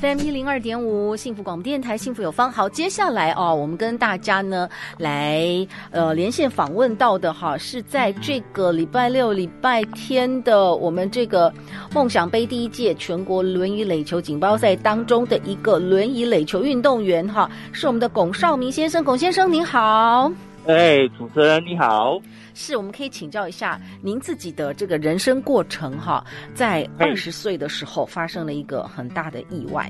FM 一零二点五，幸福广播电台，幸福有方。好，接下来哦，我们跟大家呢来呃连线访问到的哈，是在这个礼拜六、礼拜天的我们这个梦想杯第一届全国轮椅垒球锦标赛当中的一个轮椅垒球运动员哈，是我们的龚绍明先生。龚先生您好，哎，主持人你好。是，我们可以请教一下您自己的这个人生过程哈，在二十岁的时候发生了一个很大的意外，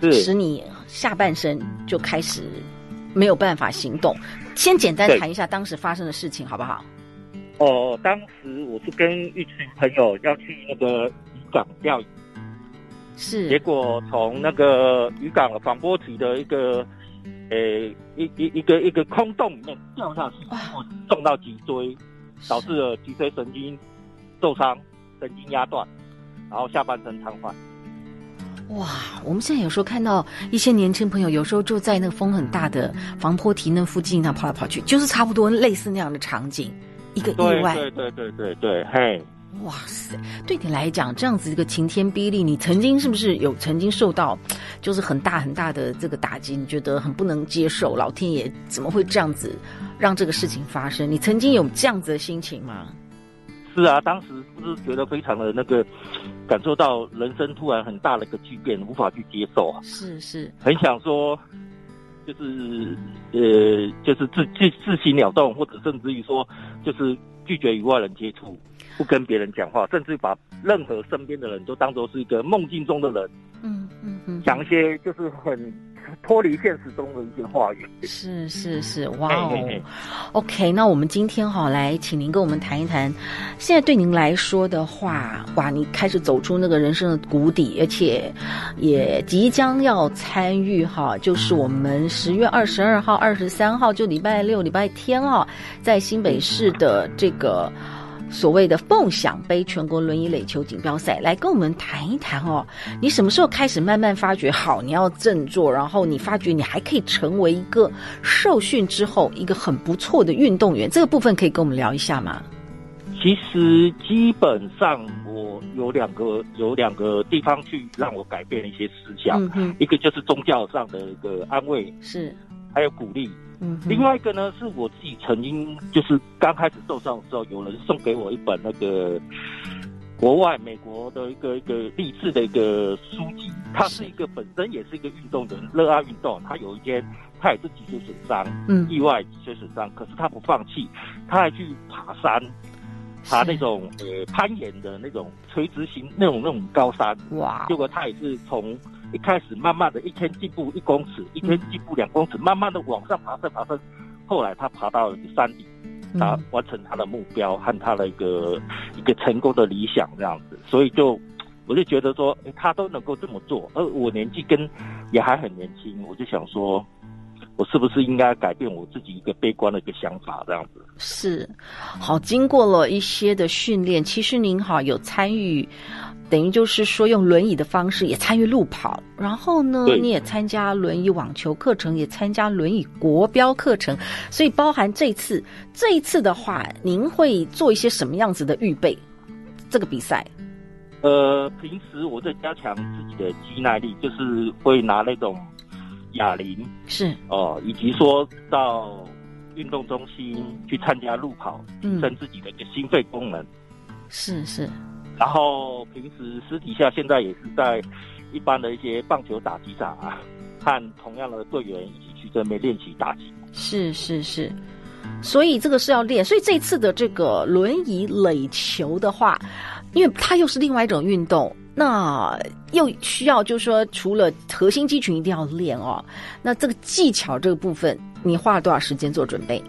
是使你下半身就开始没有办法行动。先简单谈一下当时发生的事情好不好？哦，当时我是跟一群朋友要去那个渔港钓鱼，是，结果从那个渔港防波堤的一个。诶、欸，一一一个一个空洞里面掉下去，我撞到脊椎，导致了脊椎神经受伤，神经压断，然后下半身瘫痪。哇，我们现在有时候看到一些年轻朋友，有时候就在那个风很大的防坡堤那附近，那跑来跑去，就是差不多类似那样的场景，一个意外。对对对对对对，嘿。哇塞，对你来讲，这样子一个晴天霹雳，你曾经是不是有曾经受到，就是很大很大的这个打击？你觉得很不能接受，老天爷怎么会这样子让这个事情发生？你曾经有这样子的心情吗？是啊，当时是觉得非常的那个，感受到人生突然很大的一个巨变，无法去接受啊。是是，很想说，就是呃，就是自自自行了动，或者甚至于说，就是拒绝与外人接触。不跟别人讲话，甚至把任何身边的人都当作是一个梦境中的人，嗯嗯嗯，讲一些就是很 脱离现实中的一些话语。是是是，哇哦嘿嘿嘿，OK，那我们今天哈来请您跟我们谈一谈，现在对您来说的话，哇，你开始走出那个人生的谷底，而且也即将要参与哈，就是我们十月二十二号、二十三号，就礼拜六、礼拜天哈，在新北市的这个。所谓的梦想杯全国轮椅垒球锦标赛，来跟我们谈一谈哦。你什么时候开始慢慢发觉好，你要振作，然后你发觉你还可以成为一个受训之后一个很不错的运动员，这个部分可以跟我们聊一下吗？其实基本上我有两个有两个地方去让我改变一些思想，嗯哼，一个就是宗教上的一个安慰，是，还有鼓励。嗯，另外一个呢，是我自己曾经就是刚开始受伤的时候，有人送给我一本那个国外美国的一个一个励志的一个书籍。他是一个本身也是一个运动员，热爱运动。他有一天他也是脊椎损伤，嗯，意外脊椎损伤，可是他不放弃，他还去爬山，爬那种呃攀岩的那种垂直型那种那种高山。哇！结果他也是从。一开始慢慢的一天进步一公尺，一天进步两公尺，慢慢的往上爬升爬升，后来他爬到了山顶，他完成他的目标和他的一个一个成功的理想这样子，所以就我就觉得说，欸，他都能够这么做，而我年纪跟也还很年轻，我就想说，我是不是应该改变我自己一个悲观的一个想法这样子？是，好，经过了一些的训练，其实您好有参与。等于就是说，用轮椅的方式也参与路跑，然后呢，你也参加轮椅网球课程，也参加轮椅国标课程，所以包含这次这一次的话，您会做一些什么样子的预备？这个比赛？呃，平时我在加强自己的肌耐力，就是会拿那种哑铃，是哦、呃，以及说到运动中心去参加路跑，提升自己的一个心肺功能，是是。然后平时私底下现在也是在一般的一些棒球打击场啊，和同样的队员一起去这边练习打击。是是是，所以这个是要练。所以这次的这个轮椅垒球的话，因为它又是另外一种运动，那又需要就是说，除了核心肌群一定要练哦，那这个技巧这个部分，你花了多少时间做准备？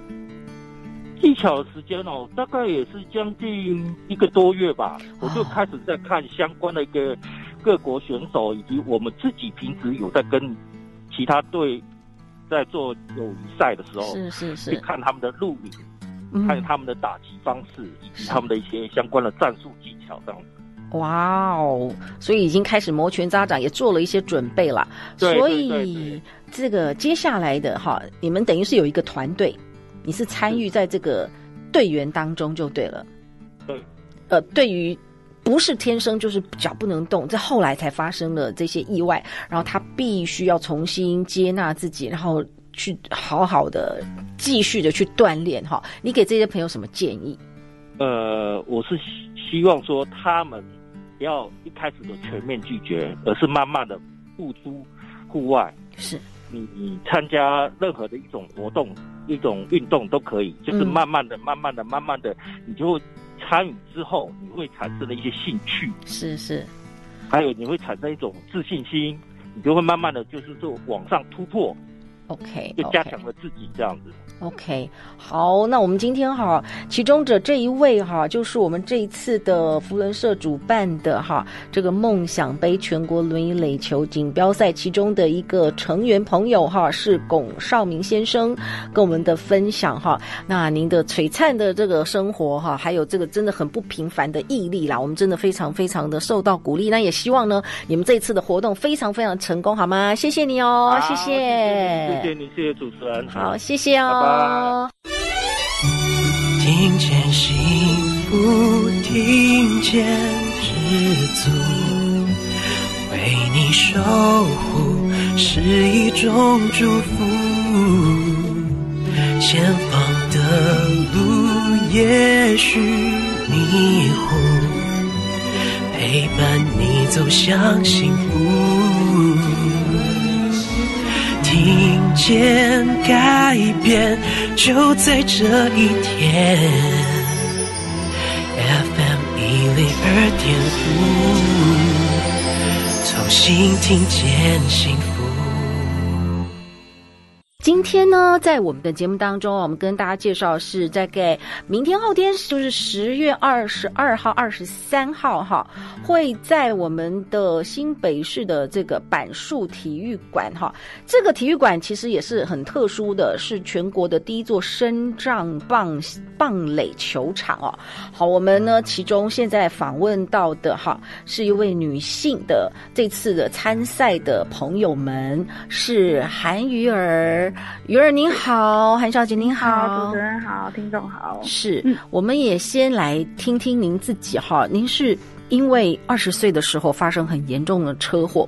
技巧的时间哦，大概也是将近一个多月吧。我就开始在看相关的一个各国选手以及我们自己平时有在跟其他队在做友谊赛的时候，是是是，去看他们的录影，嗯还有他们的打击方式以及他们的一些相关的战术技巧这样子。哇哦！所以已经开始摩拳擦掌，也做了一些准备了。对所以这个接下来的哈，你们等于是有一个团队，你是参与在这个队员当中就对了。对。呃，对于不是天生就是脚不能动，这后来才发生了这些意外，然后他必须要重新接纳自己，然后去好好的继续的去锻炼哈。你给这些朋友什么建议？呃，我是希希望说他们。不要一开始的全面拒绝，而是慢慢的付出户外。是，你你参加任何的一种活动、一种运动都可以，就是慢慢的、慢慢的、慢慢的，你就会参与之后，你会产生了一些兴趣。是是，还有你会产生一种自信心，你就会慢慢的就是说往上突破。OK，就加强了自己这样子。OK，好，那我们今天哈，其中者这一位哈，就是我们这一次的福伦社主办的哈，这个梦想杯全国轮椅垒球锦标赛其中的一个成员朋友哈，是龚少明先生跟我们的分享哈。那您的璀璨的这个生活哈，还有这个真的很不平凡的毅力啦，我们真的非常非常的受到鼓励。那也希望呢，你们这一次的活动非常非常成功，好吗？谢谢你哦，谢谢，谢谢你，谢谢主持人，好，谢谢哦。听见幸福，听见知足，为你守护是一种祝福。前方的路也许迷糊，陪伴你走向幸福。听见改变就在这一天，FM 一零二点五，重新听见幸福。今天呢，在我们的节目当中，我们跟大家介绍是在给明天后天，就是十月二十二号、二十三号哈，会在我们的新北市的这个板树体育馆哈。这个体育馆其实也是很特殊的，是全国的第一座身障棒棒垒球场哦。好，我们呢其中现在访问到的哈，是一位女性的这次的参赛的朋友们是韩瑜儿。瑜儿您好，韩小姐您好，好，主持人好，听众好。是，嗯、我们也先来听听您自己哈。您是因为二十岁的时候发生很严重的车祸，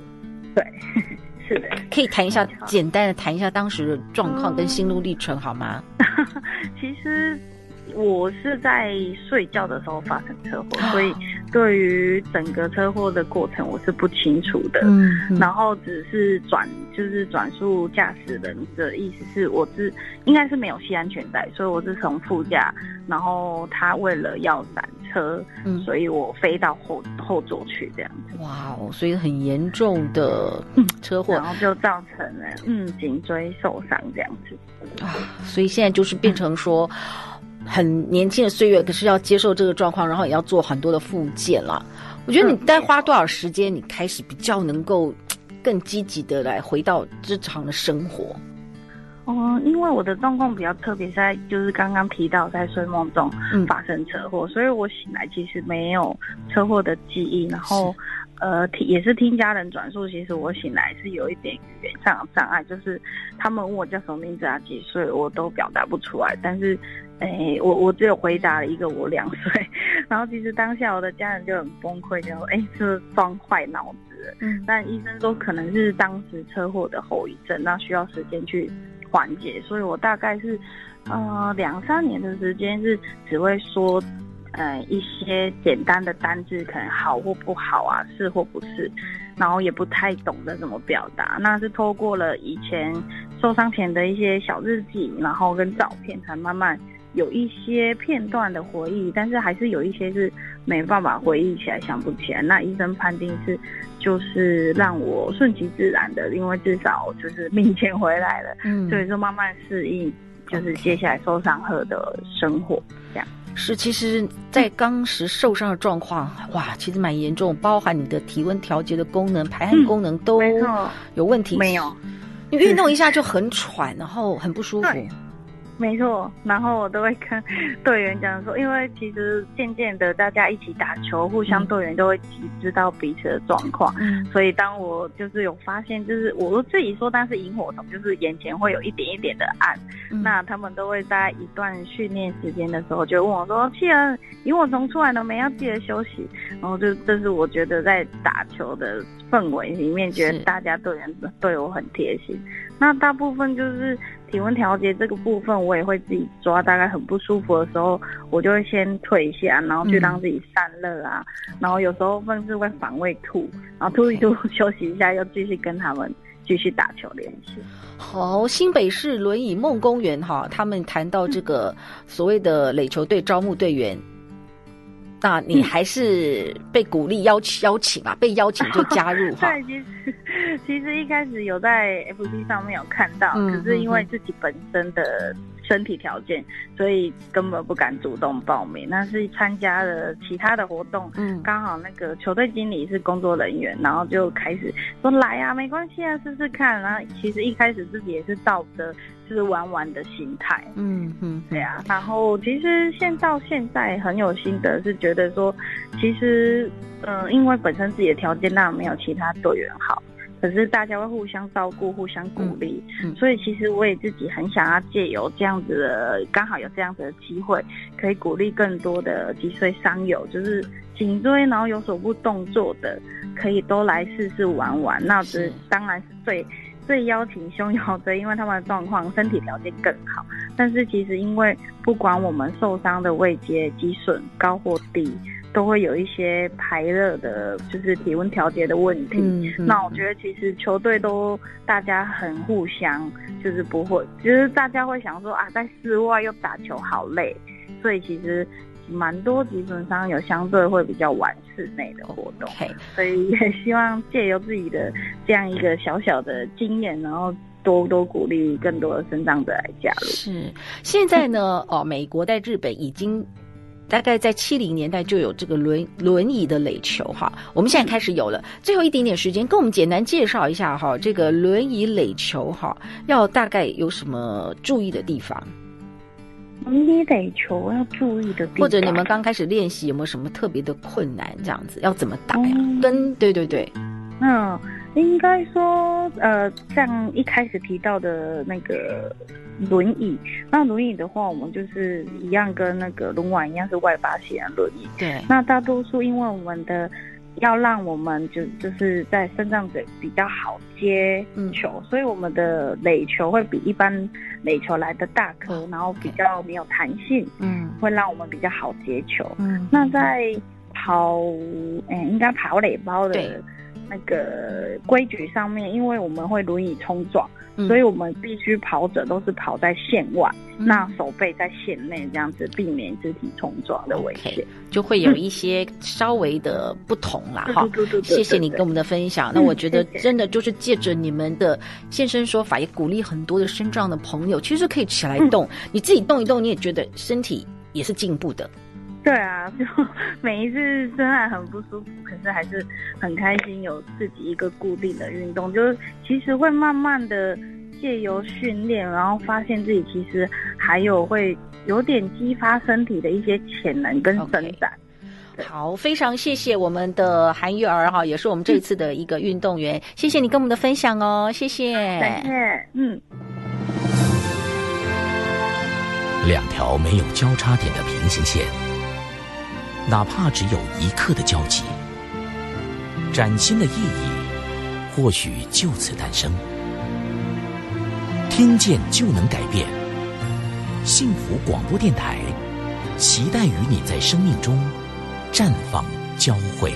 对，是的。可以谈一下，简单的谈一下当时的状况跟心路历程好吗？其实。我是在睡觉的时候发生车祸，所以对于整个车祸的过程我是不清楚的。嗯，嗯然后只是转就是转述驾驶人的意思是，我是应该是没有系安全带，所以我是从副驾，然后他为了要闪车，嗯，所以我飞到后后座去这样子。哇哦，所以很严重的车祸，然后就造成了嗯颈椎受伤这样子。啊，所以现在就是变成说。很年轻的岁月，可是要接受这个状况，然后也要做很多的复健了。我觉得你该花多少时间，你开始比较能够更积极的来回到日常的生活？嗯，因为我的状况比较特别，在就是刚刚提到在睡梦中发生车祸，嗯、所以我醒来其实没有车祸的记忆，然后。呃，听也是听家人转述，其实我醒来是有一点语言上的障碍，就是他们问我叫什么名字啊，几岁，我都表达不出来。但是，哎，我我只有回答了一个我两岁。然后其实当下我的家人就很崩溃，就说哎，是不是撞坏脑子？嗯，但医生说可能是当时车祸的后遗症，那需要时间去缓解。所以我大概是呃两三年的时间是只会说。呃，一些简单的单字，可能好或不好啊，是或不是，然后也不太懂得怎么表达。那是透过了以前受伤前的一些小日记，然后跟照片，才慢慢有一些片段的回忆。但是还是有一些是没办法回忆起来，想不起来。那医生判定是，就是让我顺其自然的，因为至少就是命捡回来了。嗯，所以说慢慢适应，就是接下来受伤后的生活这样。是，其实，在当时受伤的状况，哇，其实蛮严重，包含你的体温调节的功能、排汗功能都有问题。嗯、没有，你运动一下就很喘，然后很不舒服。没错，然后我都会跟队员讲说，因为其实渐渐的大家一起打球，互相队员都会知道彼此的状况，嗯，所以当我就是有发现，就是我自己说，但是萤火虫就是眼前会有一点一点的暗，嗯，那他们都会在一段训练时间的时候就问我说：“气儿，萤火虫出来了没？要记得休息。”然后就这是我觉得在打球的氛围里面，觉得大家队员对我很贴心。那大部分就是。体温调节这个部分，我也会自己抓。大概很不舒服的时候，我就会先退一下，然后去让自己散热啊。嗯、然后有时候甚至会反胃吐，然后吐一吐 休息一下，又继续跟他们继续打球练习。好，新北市轮椅梦公园哈，他们谈到这个所谓的垒球队招募队员。那你还是被鼓励邀请邀请吧，被邀请就加入哈。对，其实其实一开始有在 FB 上面有看到，嗯，可是因为自己本身的。身体条件，所以根本不敢主动报名。那是参加了其他的活动，嗯，刚好那个球队经理是工作人员，然后就开始说来啊，没关系啊，试试看。然后其实一开始自己也是抱着就是玩玩的心态，嗯嗯，对啊。然后其实现到现在很有心得，是觉得说，其实嗯、呃，因为本身自己的条件那没有其他队员好。可是大家会互相照顾、互相鼓励，嗯嗯，所以其实我也自己很想要借由这样子的，刚好有这样子的机会，可以鼓励更多的脊髓伤友，就是颈椎然后有手部动作的，可以都来试试玩玩。那这当然是最最邀请胸腰椎，因为他们的状况身体条件更好。但是其实因为不管我们受伤的位阶、肌损高或低。都会有一些排热的，就是体温调节的问题。嗯嗯。那我觉得其实球队都大家很互相，就是不会，就是大家会想说啊，在室外又打球好累，所以其实蛮多基本上有相对会比较晚室内的活动。所以也希望借由自己的这样一个小小的经验，然后多多鼓励更多的生长者来加入。是，现在呢，哦，美国在日本已经。大概在七零年代就有这个轮轮椅的垒球哈，我们现在开始有了。最后一点点时间，跟我们简单介绍一下哈，这个轮椅垒球哈，要大概有什么注意的地方？轮椅垒球要注意的地方，或者你们刚开始练习有没有什么特别的困难？这样子要怎么打呀？嗯、跟对对对，嗯，应该说呃，像一开始提到的那个。轮椅，那轮椅的话，我们就是一样跟那个轮碗一样是外八线轮椅。对。那大多数因为我们的要让我们就就是在身上的比较好接球，嗯，所以我们的垒球会比一般垒球来的大颗，然后比较没有弹性，嗯，会让我们比较好接球。嗯。那在跑，哎，应该跑垒包的那个规矩上面，因为我们会轮椅冲撞。嗯、所以我们必须跑者都是跑在线外，嗯、那手背在线内，这样子避免肢体冲撞的危险，okay, 就会有一些稍微的不同啦。哈、嗯，谢谢你跟我们的分享。嗯、那我觉得真的就是借着你们的现身说法，也鼓励很多的身障的朋友，其实可以起来动、嗯，你自己动一动，你也觉得身体也是进步的。对啊，就每一次虽然很不舒服，可是还是很开心，有自己一个固定的运动，就是其实会慢慢的借由训练，然后发现自己其实还有会有点激发身体的一些潜能跟伸展。Okay. 好，非常谢谢我们的韩玉儿哈，也是我们这一次的一个运动员，嗯、谢谢你跟我们的分享哦，谢谢，感谢，嗯。两条没有交叉点的平行线。哪怕只有一刻的交集，崭新的意义或许就此诞生。听见就能改变，幸福广播电台，期待与你在生命中绽放交汇。